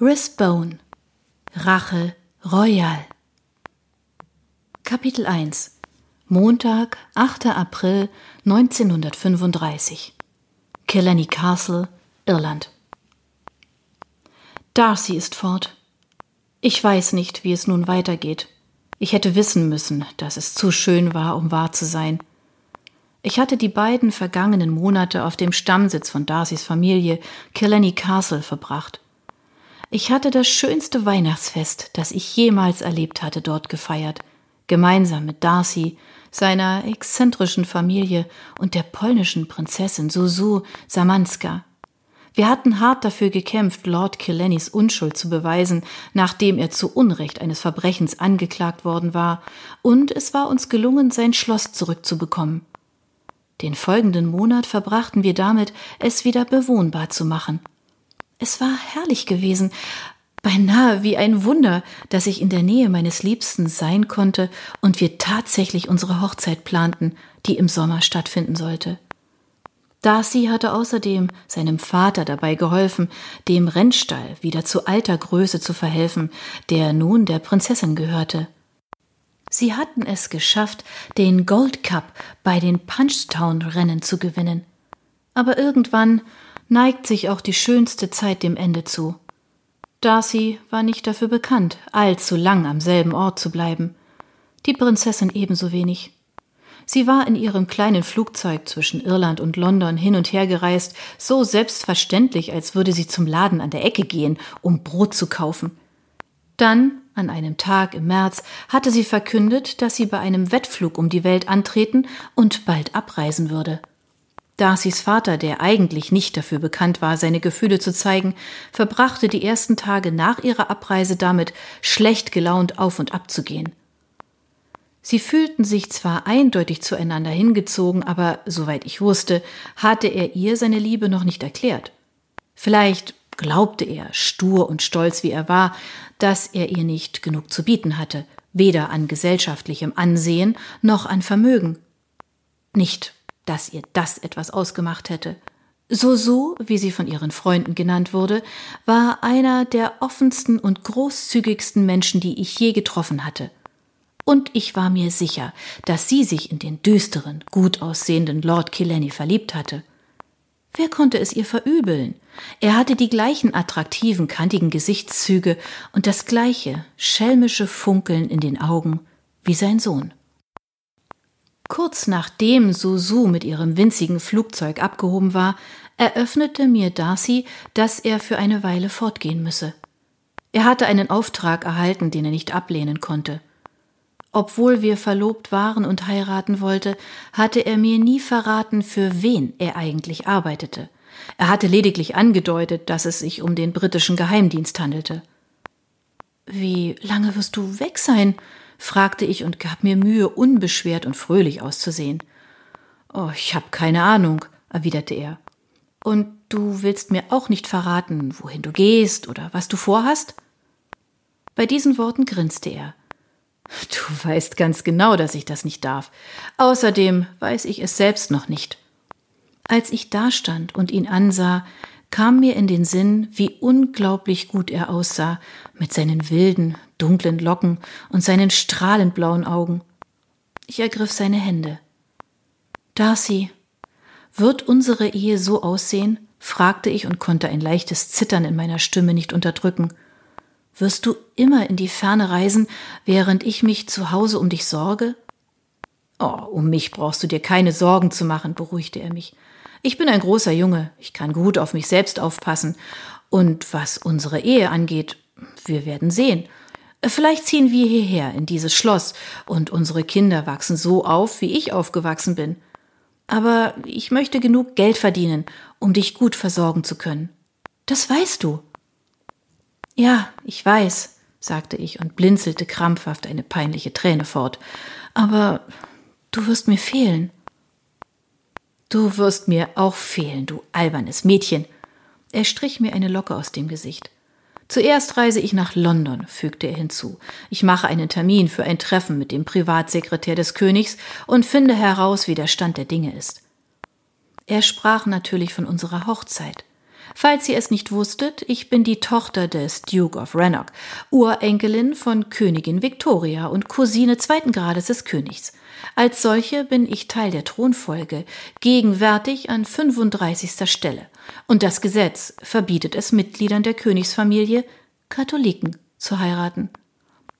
Risbone Rache Royal Kapitel 1 Montag, 8. April 1935 Killenny Castle, Irland Darcy ist fort. Ich weiß nicht, wie es nun weitergeht. Ich hätte wissen müssen, dass es zu schön war, um wahr zu sein. Ich hatte die beiden vergangenen Monate auf dem Stammsitz von Darcys Familie, Killenny Castle, verbracht. Ich hatte das schönste Weihnachtsfest, das ich jemals erlebt hatte, dort gefeiert, gemeinsam mit Darcy, seiner exzentrischen Familie und der polnischen Prinzessin Susu Samanska. Wir hatten hart dafür gekämpft, Lord Killennys Unschuld zu beweisen, nachdem er zu Unrecht eines Verbrechens angeklagt worden war, und es war uns gelungen, sein Schloss zurückzubekommen. Den folgenden Monat verbrachten wir damit, es wieder bewohnbar zu machen. Es war herrlich gewesen, beinahe wie ein Wunder, dass ich in der Nähe meines Liebsten sein konnte und wir tatsächlich unsere Hochzeit planten, die im Sommer stattfinden sollte. Darcy hatte außerdem seinem Vater dabei geholfen, dem Rennstall wieder zu alter Größe zu verhelfen, der nun der Prinzessin gehörte. Sie hatten es geschafft, den Gold Cup bei den Punchtown Rennen zu gewinnen. Aber irgendwann neigt sich auch die schönste Zeit dem Ende zu. Darcy war nicht dafür bekannt, allzu lang am selben Ort zu bleiben. Die Prinzessin ebenso wenig. Sie war in ihrem kleinen Flugzeug zwischen Irland und London hin und her gereist, so selbstverständlich, als würde sie zum Laden an der Ecke gehen, um Brot zu kaufen. Dann, an einem Tag im März, hatte sie verkündet, dass sie bei einem Wettflug um die Welt antreten und bald abreisen würde. Darcys Vater, der eigentlich nicht dafür bekannt war, seine Gefühle zu zeigen, verbrachte die ersten Tage nach ihrer Abreise damit, schlecht gelaunt auf und ab zu gehen. Sie fühlten sich zwar eindeutig zueinander hingezogen, aber soweit ich wusste, hatte er ihr seine Liebe noch nicht erklärt. Vielleicht glaubte er, stur und stolz wie er war, dass er ihr nicht genug zu bieten hatte, weder an gesellschaftlichem Ansehen noch an Vermögen. Nicht dass ihr das etwas ausgemacht hätte. Soso, wie sie von ihren Freunden genannt wurde, war einer der offensten und großzügigsten Menschen, die ich je getroffen hatte. Und ich war mir sicher, dass sie sich in den düsteren, gut aussehenden Lord Killenny verliebt hatte. Wer konnte es ihr verübeln? Er hatte die gleichen attraktiven, kantigen Gesichtszüge und das gleiche schelmische Funkeln in den Augen wie sein Sohn. Kurz nachdem Susu mit ihrem winzigen Flugzeug abgehoben war, eröffnete mir Darcy, dass er für eine Weile fortgehen müsse. Er hatte einen Auftrag erhalten, den er nicht ablehnen konnte. Obwohl wir verlobt waren und heiraten wollte, hatte er mir nie verraten, für wen er eigentlich arbeitete. Er hatte lediglich angedeutet, dass es sich um den britischen Geheimdienst handelte. Wie lange wirst du weg sein? Fragte ich und gab mir Mühe, unbeschwert und fröhlich auszusehen. Oh, ich habe keine Ahnung, erwiderte er. Und du willst mir auch nicht verraten, wohin du gehst oder was du vorhast? Bei diesen Worten grinste er. Du weißt ganz genau, dass ich das nicht darf. Außerdem weiß ich es selbst noch nicht. Als ich dastand und ihn ansah, kam mir in den Sinn, wie unglaublich gut er aussah, mit seinen wilden, dunklen Locken und seinen strahlend blauen Augen. Ich ergriff seine Hände. Darcy, wird unsere Ehe so aussehen? fragte ich und konnte ein leichtes Zittern in meiner Stimme nicht unterdrücken. Wirst du immer in die Ferne reisen, während ich mich zu Hause um dich sorge? Oh, um mich brauchst du dir keine Sorgen zu machen, beruhigte er mich. Ich bin ein großer Junge, ich kann gut auf mich selbst aufpassen. Und was unsere Ehe angeht, wir werden sehen. Vielleicht ziehen wir hierher in dieses Schloss und unsere Kinder wachsen so auf, wie ich aufgewachsen bin. Aber ich möchte genug Geld verdienen, um dich gut versorgen zu können. Das weißt du. Ja, ich weiß, sagte ich und blinzelte krampfhaft eine peinliche Träne fort. Aber du wirst mir fehlen. Du wirst mir auch fehlen, du albernes Mädchen. Er strich mir eine Locke aus dem Gesicht. Zuerst reise ich nach London, fügte er hinzu. Ich mache einen Termin für ein Treffen mit dem Privatsekretär des Königs und finde heraus, wie der Stand der Dinge ist. Er sprach natürlich von unserer Hochzeit. Falls ihr es nicht wusstet, ich bin die Tochter des Duke of Rannoch, Urenkelin von Königin Victoria und Cousine zweiten Grades des Königs. Als solche bin ich Teil der Thronfolge, gegenwärtig an 35. Stelle. Und das Gesetz verbietet es Mitgliedern der Königsfamilie, Katholiken zu heiraten.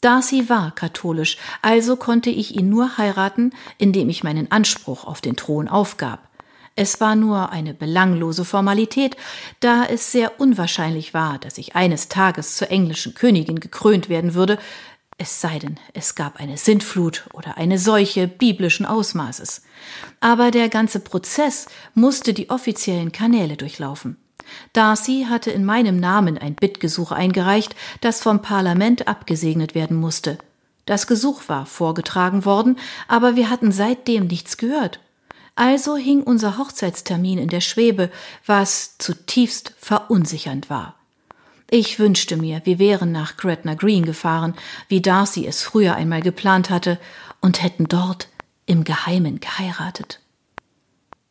Darcy war katholisch, also konnte ich ihn nur heiraten, indem ich meinen Anspruch auf den Thron aufgab. Es war nur eine belanglose Formalität, da es sehr unwahrscheinlich war, dass ich eines Tages zur englischen Königin gekrönt werden würde, es sei denn, es gab eine Sintflut oder eine Seuche biblischen Ausmaßes. Aber der ganze Prozess musste die offiziellen Kanäle durchlaufen. Darcy hatte in meinem Namen ein Bittgesuch eingereicht, das vom Parlament abgesegnet werden musste. Das Gesuch war vorgetragen worden, aber wir hatten seitdem nichts gehört. Also hing unser Hochzeitstermin in der Schwebe, was zutiefst verunsichernd war. Ich wünschte mir, wir wären nach Gretna Green gefahren, wie Darcy es früher einmal geplant hatte, und hätten dort im Geheimen geheiratet.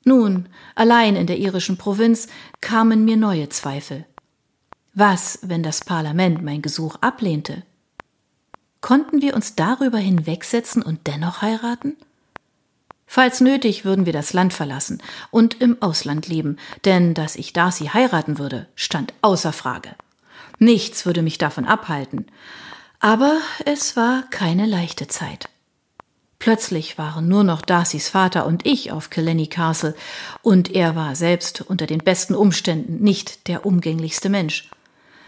Nun, allein in der irischen Provinz kamen mir neue Zweifel. Was, wenn das Parlament mein Gesuch ablehnte? Konnten wir uns darüber hinwegsetzen und dennoch heiraten? Falls nötig, würden wir das Land verlassen und im Ausland leben, denn dass ich Darcy heiraten würde, stand außer Frage. Nichts würde mich davon abhalten. Aber es war keine leichte Zeit. Plötzlich waren nur noch Darcys Vater und ich auf Killenny Castle, und er war selbst unter den besten Umständen nicht der umgänglichste Mensch.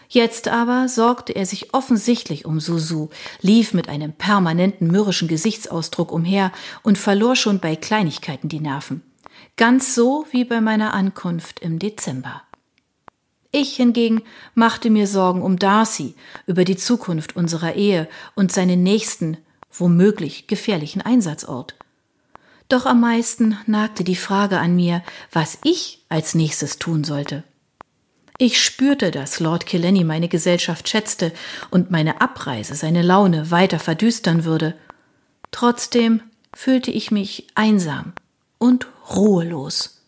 Jetzt aber sorgte er sich offensichtlich um Susu, lief mit einem permanenten mürrischen Gesichtsausdruck umher und verlor schon bei Kleinigkeiten die Nerven. Ganz so wie bei meiner Ankunft im Dezember. Ich hingegen machte mir Sorgen um Darcy, über die Zukunft unserer Ehe und seinen nächsten, womöglich gefährlichen Einsatzort. Doch am meisten nagte die Frage an mir, was ich als nächstes tun sollte. Ich spürte, dass Lord Killenny meine Gesellschaft schätzte und meine Abreise seine Laune weiter verdüstern würde. Trotzdem fühlte ich mich einsam und ruhelos.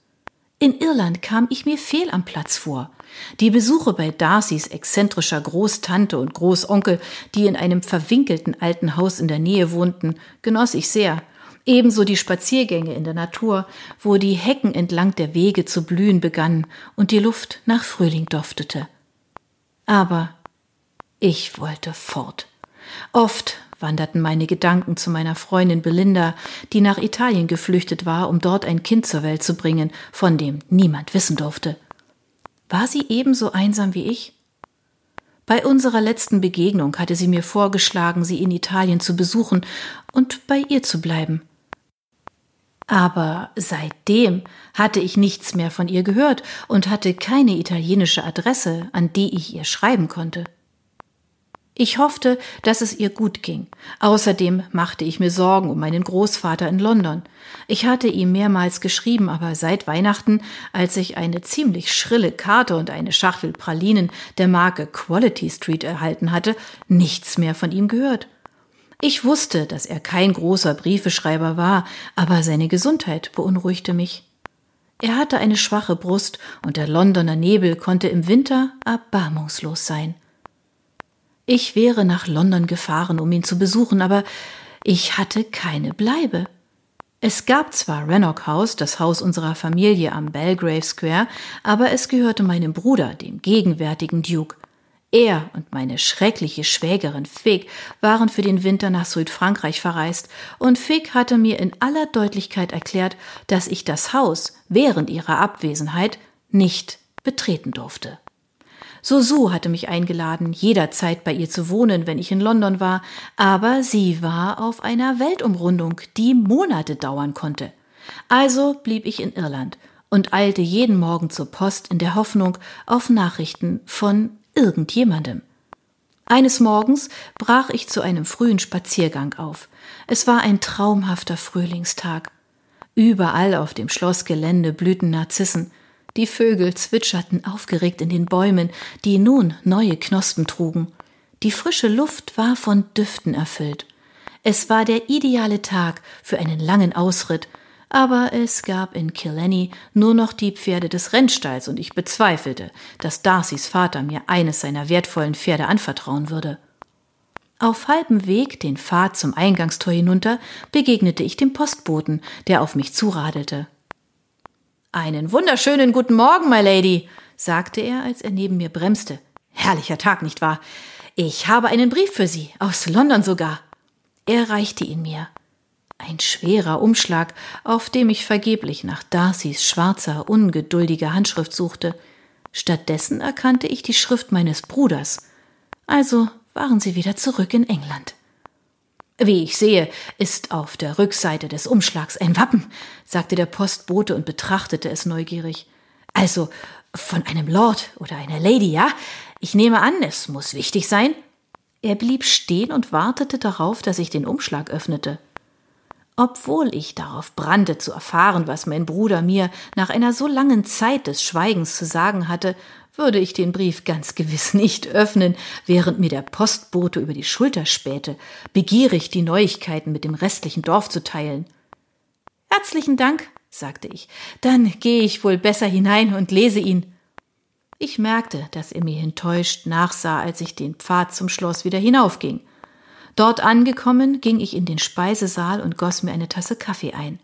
In Irland kam ich mir fehl am Platz vor. Die Besuche bei Darcys exzentrischer Großtante und Großonkel, die in einem verwinkelten alten Haus in der Nähe wohnten, genoss ich sehr. Ebenso die Spaziergänge in der Natur, wo die Hecken entlang der Wege zu blühen begannen und die Luft nach Frühling duftete. Aber ich wollte fort. Oft wanderten meine Gedanken zu meiner Freundin Belinda, die nach Italien geflüchtet war, um dort ein Kind zur Welt zu bringen, von dem niemand wissen durfte. War sie ebenso einsam wie ich? Bei unserer letzten Begegnung hatte sie mir vorgeschlagen, sie in Italien zu besuchen und bei ihr zu bleiben. Aber seitdem hatte ich nichts mehr von ihr gehört und hatte keine italienische Adresse, an die ich ihr schreiben konnte. Ich hoffte, dass es ihr gut ging. Außerdem machte ich mir Sorgen um meinen Großvater in London. Ich hatte ihm mehrmals geschrieben, aber seit Weihnachten, als ich eine ziemlich schrille Karte und eine Schachtel Pralinen der Marke Quality Street erhalten hatte, nichts mehr von ihm gehört. Ich wusste, dass er kein großer Briefeschreiber war, aber seine Gesundheit beunruhigte mich. Er hatte eine schwache Brust und der Londoner Nebel konnte im Winter erbarmungslos sein. Ich wäre nach London gefahren, um ihn zu besuchen, aber ich hatte keine Bleibe. Es gab zwar Rannoch House, das Haus unserer Familie am Belgrave Square, aber es gehörte meinem Bruder, dem gegenwärtigen Duke. Er und meine schreckliche Schwägerin Fig waren für den Winter nach Südfrankreich verreist, und Fig hatte mir in aller Deutlichkeit erklärt, dass ich das Haus während ihrer Abwesenheit nicht betreten durfte. Susu hatte mich eingeladen, jederzeit bei ihr zu wohnen, wenn ich in London war, aber sie war auf einer Weltumrundung, die Monate dauern konnte. Also blieb ich in Irland und eilte jeden Morgen zur Post in der Hoffnung auf Nachrichten von irgendjemandem. Eines Morgens brach ich zu einem frühen Spaziergang auf. Es war ein traumhafter Frühlingstag. Überall auf dem Schlossgelände blühten Narzissen. Die Vögel zwitscherten aufgeregt in den Bäumen, die nun neue Knospen trugen. Die frische Luft war von Düften erfüllt. Es war der ideale Tag für einen langen Ausritt, Aber es gab in Killenny nur noch die Pferde des Rennstalls und ich bezweifelte, dass Darcys Vater mir eines seiner wertvollen Pferde anvertrauen würde. Auf halbem Weg den Pfad zum Eingangstor hinunter begegnete ich dem Postboten, der auf mich zuradelte. Einen wunderschönen guten Morgen, my Lady, sagte er, als er neben mir bremste. Herrlicher Tag, nicht wahr? Ich habe einen Brief für Sie, aus London sogar. Er reichte ihn mir. Ein schwerer Umschlag, auf dem ich vergeblich nach Darcys schwarzer, ungeduldiger Handschrift suchte. Stattdessen erkannte ich die Schrift meines Bruders. Also waren sie wieder zurück in England. Wie ich sehe, ist auf der Rückseite des Umschlags ein Wappen, sagte der Postbote und betrachtete es neugierig. Also von einem Lord oder einer Lady, ja? Ich nehme an, es muss wichtig sein. Er blieb stehen und wartete darauf, dass ich den Umschlag öffnete. Obwohl ich darauf brannte zu erfahren, was mein Bruder mir nach einer so langen Zeit des Schweigens zu sagen hatte, würde ich den Brief ganz gewiss nicht öffnen, während mir der Postbote über die Schulter spähte, begierig die Neuigkeiten mit dem restlichen Dorf zu teilen. Herzlichen Dank, sagte ich, dann gehe ich wohl besser hinein und lese ihn. Ich merkte, dass er mir enttäuscht nachsah, als ich den Pfad zum Schloss wieder hinaufging. Dort angekommen, ging ich in den Speisesaal und goss mir eine Tasse Kaffee ein.